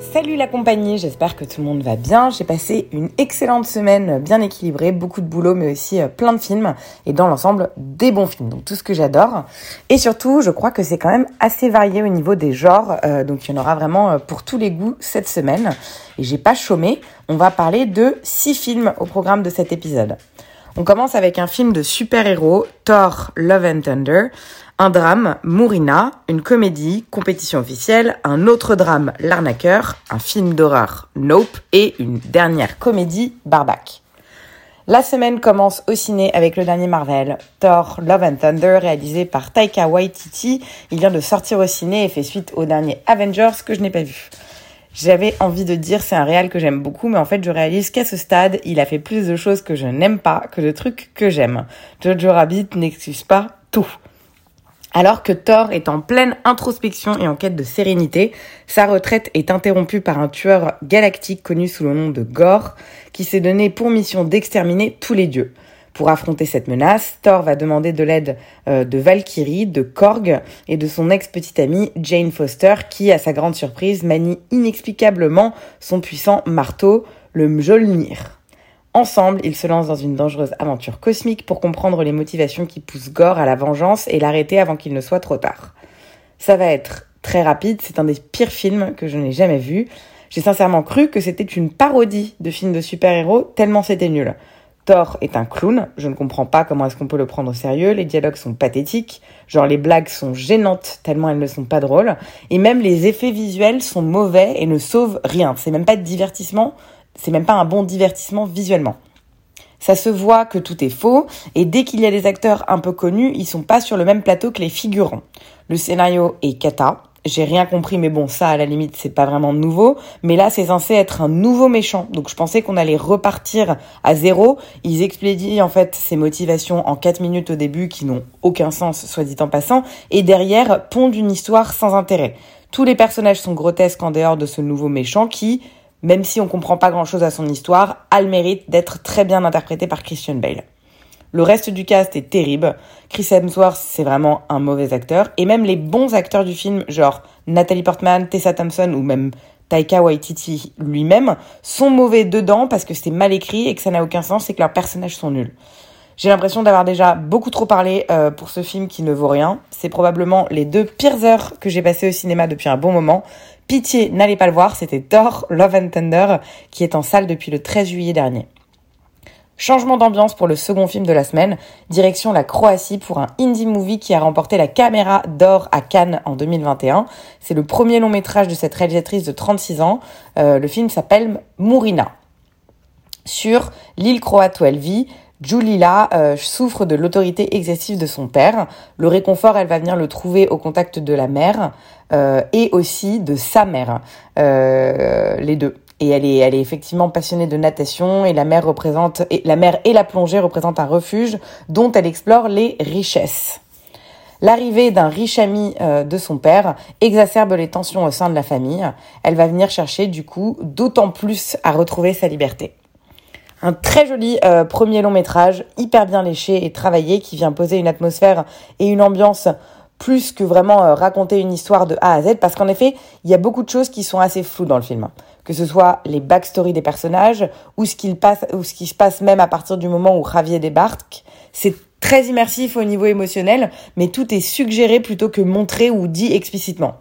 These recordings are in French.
Salut la compagnie, j'espère que tout le monde va bien. J'ai passé une excellente semaine bien équilibrée, beaucoup de boulot mais aussi euh, plein de films et dans l'ensemble des bons films, donc tout ce que j'adore. Et surtout, je crois que c'est quand même assez varié au niveau des genres, euh, donc il y en aura vraiment euh, pour tous les goûts cette semaine. Et j'ai pas chômé, on va parler de six films au programme de cet épisode. On commence avec un film de super-héros, Thor Love and Thunder, un drame, Mourina, une comédie, compétition officielle, un autre drame, L'arnaqueur, un film d'horreur, Nope, et une dernière comédie, Barbac. La semaine commence au ciné avec le dernier Marvel, Thor Love and Thunder, réalisé par Taika Waititi. Il vient de sortir au ciné et fait suite au dernier Avengers que je n'ai pas vu. J'avais envie de dire c'est un réal que j'aime beaucoup, mais en fait je réalise qu'à ce stade, il a fait plus de choses que je n'aime pas que de trucs que j'aime. Jojo Rabbit n'excuse pas tout. Alors que Thor est en pleine introspection et en quête de sérénité, sa retraite est interrompue par un tueur galactique connu sous le nom de Gore, qui s'est donné pour mission d'exterminer tous les dieux. Pour affronter cette menace, Thor va demander de l'aide euh, de Valkyrie, de Korg et de son ex-petite amie Jane Foster qui, à sa grande surprise, manie inexplicablement son puissant marteau, le Mjolnir. Ensemble, ils se lancent dans une dangereuse aventure cosmique pour comprendre les motivations qui poussent Gore à la vengeance et l'arrêter avant qu'il ne soit trop tard. Ça va être très rapide, c'est un des pires films que je n'ai jamais vu. J'ai sincèrement cru que c'était une parodie de film de super-héros, tellement c'était nul. Thor est un clown, je ne comprends pas comment est-ce qu'on peut le prendre au sérieux, les dialogues sont pathétiques, genre les blagues sont gênantes tellement elles ne sont pas drôles, et même les effets visuels sont mauvais et ne sauvent rien. C'est même pas de divertissement, c'est même pas un bon divertissement visuellement. Ça se voit que tout est faux, et dès qu'il y a des acteurs un peu connus, ils sont pas sur le même plateau que les figurants. Le scénario est cata, j'ai rien compris, mais bon, ça, à la limite, c'est pas vraiment nouveau. Mais là, c'est censé être un nouveau méchant. Donc, je pensais qu'on allait repartir à zéro. Ils expédient, en fait, ces motivations en 4 minutes au début qui n'ont aucun sens, soit dit en passant. Et derrière, pondent une histoire sans intérêt. Tous les personnages sont grotesques en dehors de ce nouveau méchant qui, même si on comprend pas grand chose à son histoire, a le mérite d'être très bien interprété par Christian Bale. Le reste du cast est terrible. Chris Hemsworth, c'est vraiment un mauvais acteur. Et même les bons acteurs du film, genre Natalie Portman, Tessa Thompson ou même Taika Waititi lui-même, sont mauvais dedans parce que c'est mal écrit et que ça n'a aucun sens et que leurs personnages sont nuls. J'ai l'impression d'avoir déjà beaucoup trop parlé euh, pour ce film qui ne vaut rien. C'est probablement les deux pires heures que j'ai passées au cinéma depuis un bon moment. Pitié, n'allez pas le voir, c'était Thor Love and Thunder qui est en salle depuis le 13 juillet dernier. Changement d'ambiance pour le second film de la semaine, direction la Croatie pour un indie movie qui a remporté la caméra d'or à Cannes en 2021. C'est le premier long métrage de cette réalisatrice de 36 ans. Euh, le film s'appelle Mourina. Sur l'île croate où elle vit, Julila euh, souffre de l'autorité excessive de son père. Le réconfort, elle va venir le trouver au contact de la mère euh, et aussi de sa mère, euh, les deux. Et elle est, elle est effectivement passionnée de natation et la mer représente, et la mer et la plongée représentent un refuge dont elle explore les richesses. L'arrivée d'un riche ami euh, de son père exacerbe les tensions au sein de la famille. Elle va venir chercher du coup d'autant plus à retrouver sa liberté. Un très joli euh, premier long métrage, hyper bien léché et travaillé, qui vient poser une atmosphère et une ambiance plus que vraiment euh, raconter une histoire de A à Z, parce qu'en effet, il y a beaucoup de choses qui sont assez floues dans le film. Que ce soit les backstories des personnages, ou ce, ou ce qui se passe même à partir du moment où Javier débarque. C'est très immersif au niveau émotionnel, mais tout est suggéré plutôt que montré ou dit explicitement.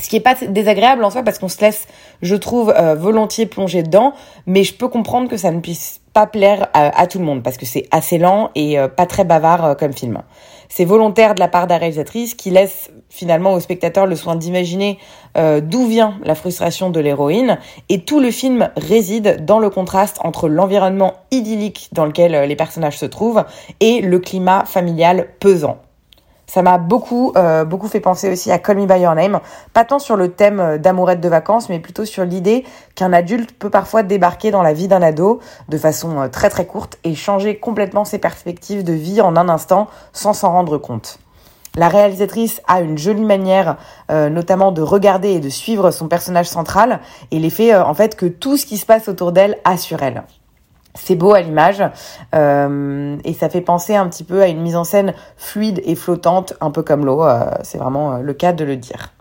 Ce qui est pas désagréable en soi parce qu'on se laisse, je trouve, euh, volontiers plonger dedans, mais je peux comprendre que ça ne puisse pas plaire à, tout le monde parce que c'est assez lent et euh, pas très bavard euh, comme film. C'est volontaire de la part de la réalisatrice qui laisse finalement au spectateur le soin d'imaginer d'où vient la frustration de l'héroïne et tout le film réside dans le contraste entre l'environnement idyllique dans lequel les personnages se trouvent et le climat familial pesant. Ça m'a beaucoup, euh, beaucoup fait penser aussi à Call Me By Your Name. Pas tant sur le thème euh, d'amourette de vacances, mais plutôt sur l'idée qu'un adulte peut parfois débarquer dans la vie d'un ado de façon euh, très très courte et changer complètement ses perspectives de vie en un instant sans s'en rendre compte. La réalisatrice a une jolie manière, notamment de regarder et de suivre son personnage central, et l'effet en fait que tout ce qui se passe autour d'elle a sur elle. C'est beau à l'image euh, et ça fait penser un petit peu à une mise en scène fluide et flottante, un peu comme l'eau. Euh, c'est vraiment euh, le cas de le dire.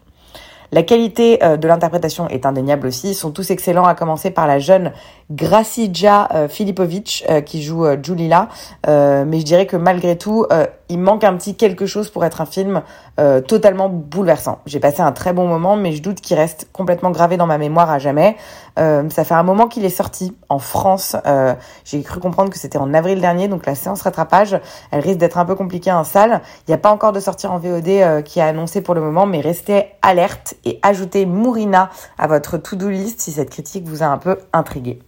La qualité de l'interprétation est indéniable aussi. Ils sont tous excellents, à commencer par la jeune Gracija Filipovic qui joue Julila. mais je dirais que malgré tout, il manque un petit quelque chose pour être un film euh, totalement bouleversant. J'ai passé un très bon moment, mais je doute qu'il reste complètement gravé dans ma mémoire à jamais. Euh, ça fait un moment qu'il est sorti en France. Euh, J'ai cru comprendre que c'était en avril dernier, donc la séance rattrapage, elle risque d'être un peu compliquée en salle. Il n'y a pas encore de sortie en VOD qui a annoncé pour le moment, mais restez alerte et ajoutez Mourina à votre to-do list si cette critique vous a un peu intrigué.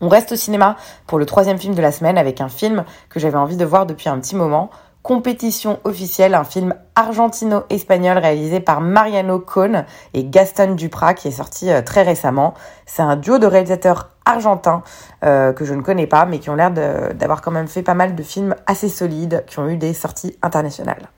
On reste au cinéma pour le troisième film de la semaine avec un film que j'avais envie de voir depuis un petit moment. Compétition officielle, un film argentino-espagnol réalisé par Mariano Cohn et Gaston Duprat qui est sorti euh, très récemment. C'est un duo de réalisateurs argentins euh, que je ne connais pas mais qui ont l'air d'avoir quand même fait pas mal de films assez solides qui ont eu des sorties internationales.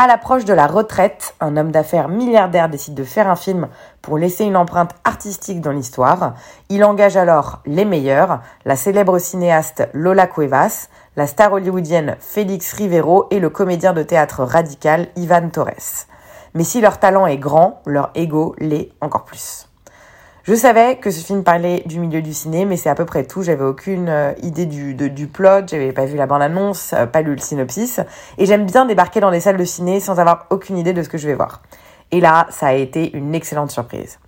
À l'approche de la retraite, un homme d'affaires milliardaire décide de faire un film pour laisser une empreinte artistique dans l'histoire. Il engage alors les meilleurs, la célèbre cinéaste Lola Cuevas, la star hollywoodienne Félix Rivero et le comédien de théâtre radical Ivan Torres. Mais si leur talent est grand, leur ego l'est encore plus. Je savais que ce film parlait du milieu du ciné, mais c'est à peu près tout. J'avais aucune euh, idée du, du plot, j'avais pas vu la bande-annonce, euh, pas lu le synopsis. Et j'aime bien débarquer dans des salles de ciné sans avoir aucune idée de ce que je vais voir. Et là, ça a été une excellente surprise.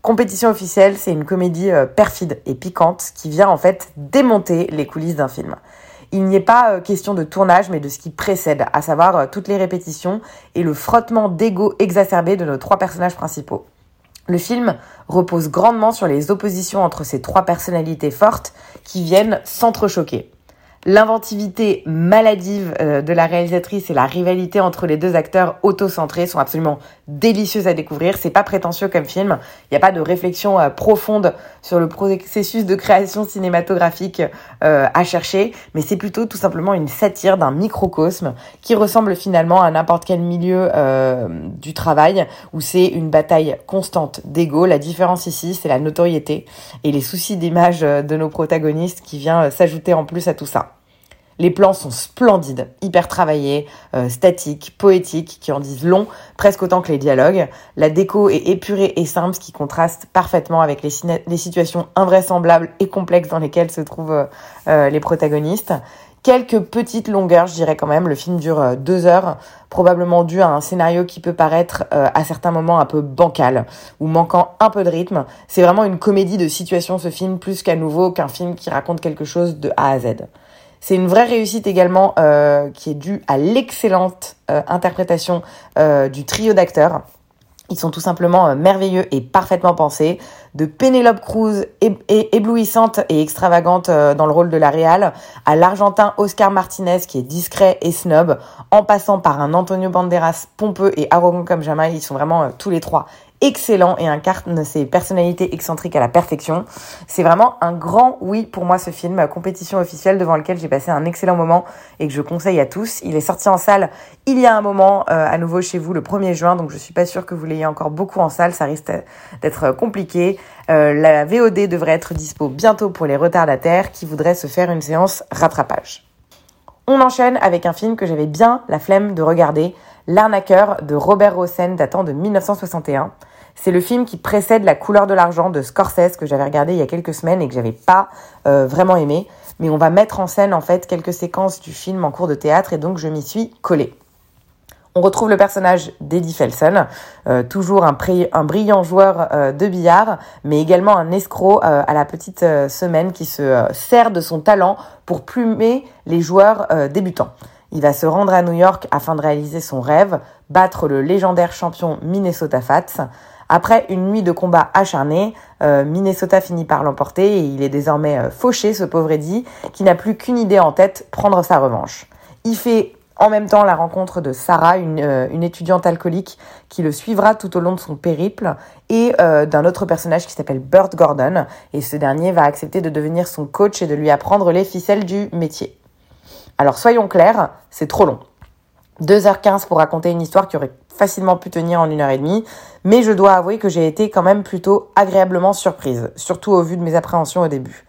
Compétition officielle, c'est une comédie euh, perfide et piquante qui vient en fait démonter les coulisses d'un film. Il n'y est pas question de tournage, mais de ce qui précède, à savoir toutes les répétitions et le frottement d'ego exacerbé de nos trois personnages principaux. Le film repose grandement sur les oppositions entre ces trois personnalités fortes qui viennent s'entrechoquer. L'inventivité maladive euh, de la réalisatrice et la rivalité entre les deux acteurs auto-centrés sont absolument délicieuses à découvrir. C'est pas prétentieux comme film. Il n'y a pas de réflexion euh, profonde sur le processus de création cinématographique euh, à chercher, mais c'est plutôt tout simplement une satire d'un microcosme qui ressemble finalement à n'importe quel milieu du travail où c'est une bataille constante d'ego. La différence ici, c'est la notoriété et les soucis d'image de nos protagonistes qui vient s'ajouter en plus à tout ça. Les plans sont splendides, hyper travaillés, euh, statiques, poétiques, qui en disent long, presque autant que les dialogues. La déco est épurée et simple, ce qui contraste parfaitement avec les, situations invraisemblables et complexes dans lesquelles se trouvent euh, euh, les protagonistes. Quelques petites longueurs, je dirais quand même. Le film dure deux heures, probablement dû à un scénario qui peut paraître à certains moments un peu bancal ou manquant un peu de rythme. C'est vraiment une comédie de situation ce film, plus qu'à nouveau qu'un film qui raconte quelque chose de A à Z. C'est une vraie réussite également euh, qui est due à l'excellente euh, interprétation euh, du trio d'acteurs. Ils sont tout simplement merveilleux et parfaitement pensés. De Penelope Cruz, éblouissante et extravagante dans le rôle de la réal, à l'Argentin Oscar Martinez qui est discret et snob, en passant par un Antonio Banderas pompeux et arrogant comme jamais. Ils sont vraiment tous les trois excellent et incarne ses personnalités excentriques à la perfection. C'est vraiment un grand oui pour moi ce film, compétition officielle devant lequel j'ai passé un excellent moment et que je conseille à tous. Il est sorti en salle il y a un moment euh, à nouveau chez vous le 1er juin, donc je suis pas sûre que vous l'ayez encore beaucoup en salle, ça risque d'être compliqué. Euh, la VOD devrait être dispo bientôt pour les retardataires qui voudraient se faire une séance rattrapage. On enchaîne avec un film que j'avais bien la flemme de regarder, L'arnaqueur de Robert Rosen datant de 1961. C'est le film qui précède La couleur de l'argent de Scorsese que j'avais regardé il y a quelques semaines et que j'avais pas euh, vraiment aimé. Mais on va mettre en scène en fait quelques séquences du film en cours de théâtre et donc je m'y suis collée. On retrouve le personnage d'Eddie Felson, euh, toujours un, un, brillant joueur euh, de billard, mais également un escroc à la petite semaine qui se sert de son talent pour plumer les joueurs débutants. Il va se rendre à New York afin de réaliser son rêve, battre le légendaire champion Minnesota Fats. Après une nuit de combat acharné, euh, Minnesota finit par l'emporter et il est désormais euh, fauché, ce pauvre Eddie, qui n'a plus qu'une idée en tête, prendre sa revanche. Il fait En même temps, la rencontre de Sarah, une, euh, une étudiante alcoolique qui le suivra tout au long de son périple, et d'un autre personnage qui s'appelle Burt Gordon. Et ce dernier va accepter de devenir son coach et de lui apprendre les ficelles du métier. Alors soyons clairs, c'est trop long. 2h15 pour raconter une histoire qui aurait facilement pu tenir en une heure et demie, mais je dois avouer que j'ai été quand même plutôt agréablement surprise, surtout au vu de mes appréhensions au début.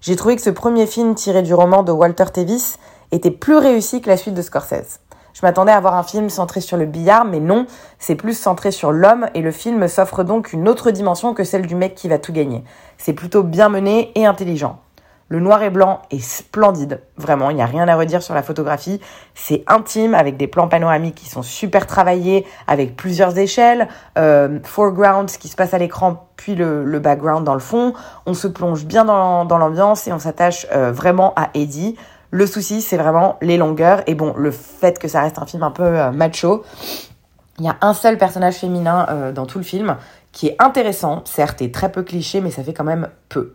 J'ai trouvé que ce premier film tiré du roman de Walter Tevis était plus réussi que la suite de Scorsese. Je m'attendais à voir un film centré sur le billard, mais non, c'est plus centré sur l'homme et le film s'offre donc une autre dimension que celle du mec qui va tout gagner. C'est plutôt bien mené et intelligent. Le noir et blanc est splendide, vraiment, il n'y a rien à redire sur la photographie. C'est intime avec des plans panoramiques qui sont super travaillés, avec plusieurs échelles, euh, foreground, ce qui se passe à l'écran, puis le, background dans le fond. On se plonge bien dans, l'ambiance et on s'attache euh, vraiment à Eddie. Le souci, c'est vraiment les longueurs et bon, le fait que ça reste un film un peu euh, macho. Il y a un seul personnage féminin dans tout le film qui est intéressant, certes, et très peu cliché, mais ça fait quand même peu.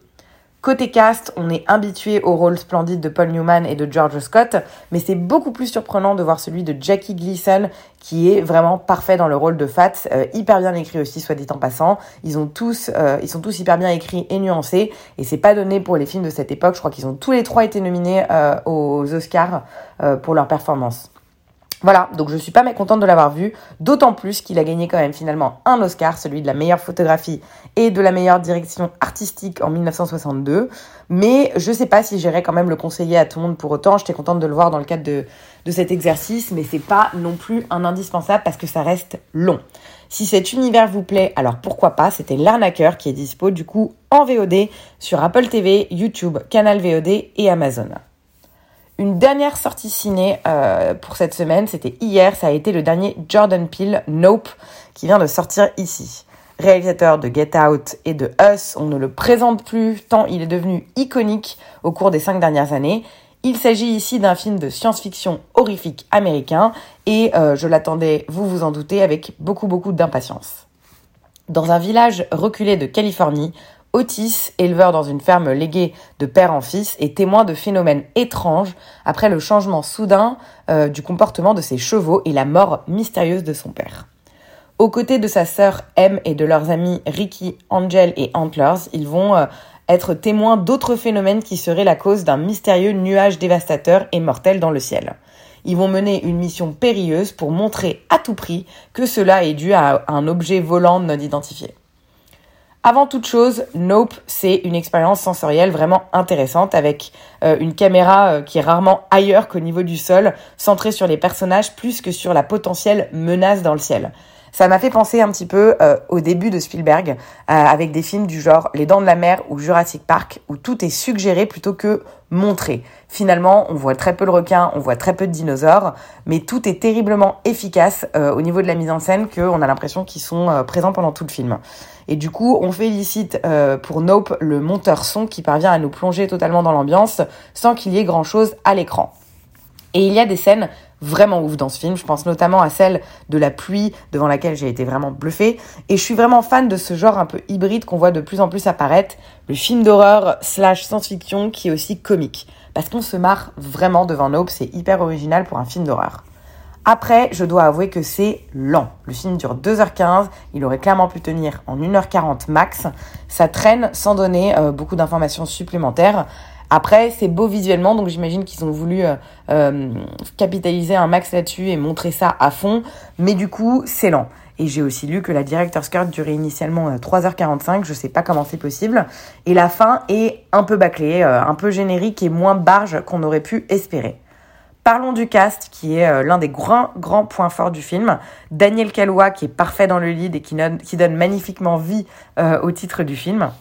Côté cast, on est habitué au rôle splendide de Paul Newman et de George Scott, mais c'est beaucoup plus surprenant de voir celui de Jackie Gleason, qui est vraiment parfait dans le rôle de Fats, euh, hyper bien écrit aussi, soit dit en passant. Ils ont tous, euh, ils sont tous hyper bien écrits et nuancés, et c'est pas donné pour les films de cette époque. Je crois qu'ils ont tous les trois été nominés euh, aux Oscars pour leur performance. Voilà, donc je suis pas mécontente de l'avoir vu, d'autant plus qu'il a gagné quand même finalement un Oscar, celui de la meilleure photographie et de la meilleure direction artistique en 1962. Mais je sais pas si j'irais quand même le conseiller à tout le monde pour autant. J'étais contente de le voir dans le cadre de, de cet exercice, mais c'est pas non plus un indispensable parce que ça reste long. Si cet univers vous plaît, alors pourquoi pas, c'était L'arnaqueur qui est dispo du coup en VOD sur Apple TV, YouTube, Canal VOD et Amazon. Une dernière sortie ciné euh, pour cette semaine, c'était hier, ça a été le dernier Jordan Peele, Nope, qui vient de sortir ici. Réalisateur de Get Out et de Us, on ne le présente plus tant il est devenu iconique au cours des cinq dernières années. Il s'agit ici d'un film de science-fiction horrifique américain et euh, je l'attendais, vous vous en doutez, avec beaucoup beaucoup d'impatience. Dans un village reculé de Californie, Otis, éleveur dans une ferme léguée de père en fils, est témoin de phénomènes étranges après le changement soudain euh, du comportement de ses chevaux et la mort mystérieuse de son père. Aux côtés de sa sœur M et de leurs amis Ricky, Angel et Antlers, ils vont euh, être témoins d'autres phénomènes qui seraient la cause d'un mystérieux nuage dévastateur et mortel dans le ciel. Ils vont mener une mission périlleuse pour montrer à tout prix que cela est dû à un objet volant non identifié. Avant toute chose, Nope, c'est une expérience sensorielle vraiment intéressante avec euh, une caméra euh, qui est rarement ailleurs qu'au niveau du sol, centrée sur les personnages plus que sur la potentielle menace dans le ciel. Ça m'a fait penser un petit peu euh, au début de Spielberg, avec des films du genre Les Dents de la Mer ou Jurassic Park, où tout est suggéré plutôt que montré. Finalement, on voit très peu le requin, on voit très peu de dinosaures, mais tout est terriblement efficace au niveau de la mise en scène qu'on a l'impression qu'ils sont présents pendant tout le film. Et du coup, on félicite euh, pour Nope le monteur son qui parvient à nous plonger totalement dans l'ambiance sans qu'il y ait grand-chose à l'écran. Et il y a des scènes vraiment ouf dans ce film. Je pense notamment à celle de la pluie devant laquelle j'ai été vraiment bluffée. Et je suis vraiment fan de ce genre un peu hybride qu'on voit de plus en plus apparaître, le film d'horreur slash science-fiction qui est aussi comique. Parce qu'on se marre vraiment devant Nope, c'est hyper original pour un film d'horreur. Après, je dois avouer que c'est lent. Le film dure 2h15, il aurait clairement pu tenir en 1h40 max. Ça traîne sans donner euh, beaucoup d'informations supplémentaires. Après, c'est beau visuellement, donc j'imagine qu'ils ont voulu euh, euh, capitaliser un max là-dessus et montrer ça à fond. Mais du coup, c'est lent. Et j'ai aussi lu que la director's cut durait initialement 3h45, je sais pas comment c'est possible. Et la fin est un peu bâclée, un peu générique et moins barge qu'on aurait pu espérer. Parlons du cast, qui est euh, l'un des grands, grands points forts du film. Daniel Kaluuya, qui est parfait dans le lead et qui, donne, magnifiquement vie euh, au titre du film.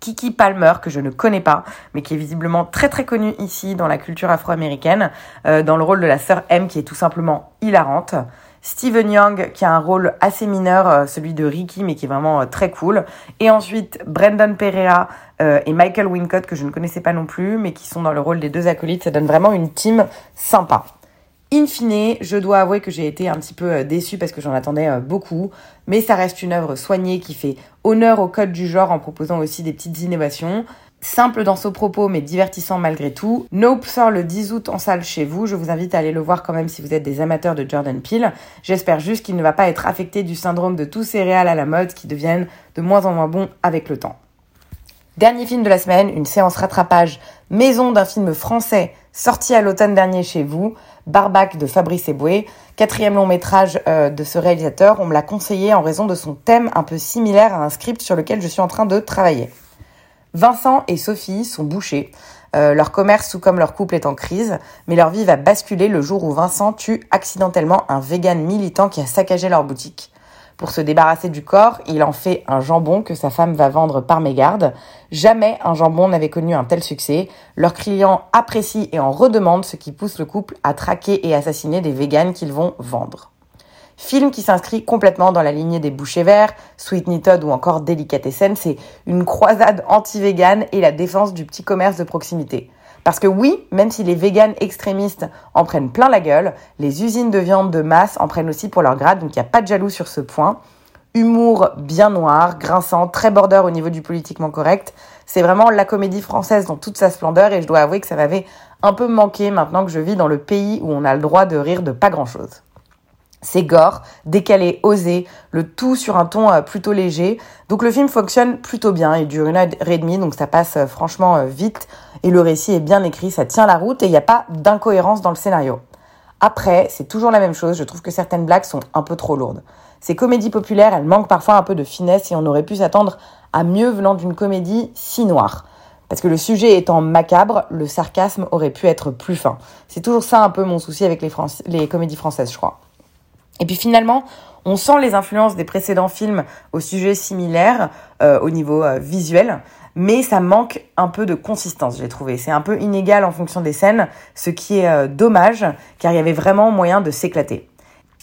Kiki Palmer, que je ne connais pas, mais qui est visiblement très très connue ici dans la culture afro-américaine, euh, dans le rôle de la sœur M, qui est tout simplement hilarante. Steven Young qui a un rôle assez mineur, euh, celui de Ricky, mais qui est vraiment euh, très cool. Et ensuite Brendan Pereira euh, et Michael Wincott que je ne connaissais pas non plus, mais qui sont dans le rôle des deux acolytes. Ça donne vraiment une team sympa. In fine, je dois avouer que j'ai été un petit peu déçue parce que j'en attendais beaucoup, mais ça reste une œuvre soignée qui fait honneur au code du genre en proposant aussi des petites innovations. Simple dans son propos mais divertissant malgré tout. Nope sort le 10 août en salle chez vous. Je vous invite à aller le voir quand même si vous êtes des amateurs de Jordan Peele. J'espère juste qu'il ne va pas être affecté du syndrome de tous ces réals à la mode qui deviennent de moins en moins bons avec le temps. Dernier film de la semaine, une séance rattrapage maison d'un film français sorti à l'automne dernier chez vous, Barbac de Fabrice Eboué, quatrième long métrage euh, de ce réalisateur. On me l'a conseillé en raison de son thème un peu similaire à un script sur lequel je suis en train de travailler. Vincent et Sophie sont bouchés. Euh, leur commerce, tout comme leur couple, est en crise, mais leur vie va basculer le jour où Vincent tue accidentellement un vegan militant qui a saccagé leur boutique. Pour se débarrasser du corps, il en fait un jambon que sa femme va vendre par mégarde. Jamais un jambon n'avait connu un tel succès. Leurs clients apprécient et en redemandent, ce qui pousse le couple à traquer et assassiner des véganes qu'ils vont vendre. Film qui s'inscrit complètement dans la lignée des bouchers verts, Sweetney Todd ou encore Delicatessen, c'est une croisade anti-végane et la défense du petit commerce de proximité. Parce que oui, même si les véganes extrémistes en prennent plein la gueule, les usines de viande de masse en prennent aussi pour leur grade, donc il n'y a pas de jaloux sur ce point. Humour bien noir, grinçant, très border au niveau du politiquement correct. C'est vraiment la comédie française dans toute sa splendeur et je dois avouer que ça m'avait un peu manqué maintenant que je vis dans le pays où on a le droit de rire de pas grand chose. C'est gore, décalé, osé, le tout sur un ton euh, plutôt léger. Donc le film fonctionne plutôt bien, il dure une heure et demie, donc ça passe euh, franchement euh, vite. Et le récit est bien écrit, ça tient la route et il n'y a pas d'incohérence dans le scénario. Après, c'est toujours la même chose, je trouve que certaines blagues sont un peu trop lourdes. Ces comédies populaires, elles manquent parfois un peu de finesse et on aurait pu s'attendre à mieux venant d'une comédie si noire. Parce que le sujet étant macabre, le sarcasme aurait pu être plus fin. C'est toujours ça un peu mon souci avec les, comédies françaises, je crois. Et puis finalement, on sent les influences des précédents films au sujet similaire euh, au niveau euh, visuel, mais ça manque un peu de consistance, j'ai trouvé. C'est un peu inégal en fonction des scènes, ce qui est euh, dommage, car il y avait vraiment moyen de s'éclater.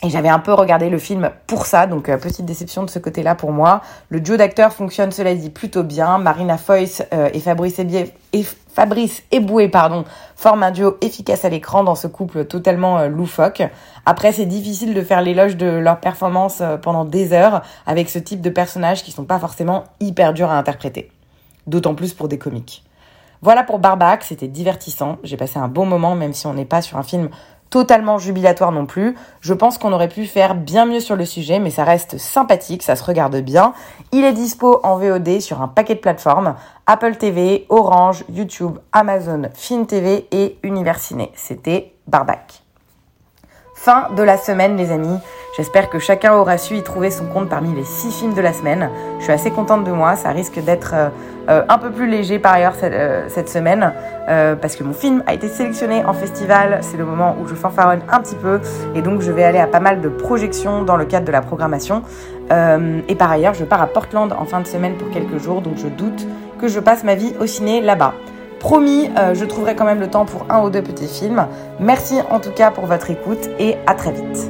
Et j'avais un peu regardé le film pour ça, donc petite déception de ce côté-là pour moi. Le duo d'acteurs fonctionne, cela dit, plutôt bien. Marina Foyce et Fabrice et Fabrice Eboué, pardon, forment un duo efficace à l'écran dans ce couple totalement euh, loufoque. Après, c'est difficile de faire l'éloge de leur performance euh, pendant des heures avec ce type de personnages qui sont pas forcément hyper durs à interpréter. D'autant plus pour des comiques. Voilà pour Barbac, c'était divertissant. J'ai passé un bon moment, même si on n'est pas sur un film totalement jubilatoire non plus. Je pense qu'on aurait pu faire bien mieux sur le sujet, mais ça reste sympathique, ça se regarde bien. Il est dispo en VOD sur un paquet de plateformes Apple TV, Orange, YouTube, Amazon, Film TV et Univers Ciné. C'était Barbac. Fin de la semaine, les amis. J'espère que chacun aura su y trouver son compte parmi les six films de la semaine. Je suis assez contente de moi. Ça risque d'être euh, euh, un peu plus léger par ailleurs cette, euh, semaine parce que mon film a été sélectionné en festival. C'est le moment où je fanfaronne un petit peu et donc je vais aller à pas mal de projections dans le cadre de la programmation. et par ailleurs, je pars à Portland en fin de semaine pour quelques jours, donc je doute que je passe ma vie au ciné là-bas. Promis, je trouverai quand même le temps pour un ou deux petits films. Merci en tout cas pour votre écoute et à très vite.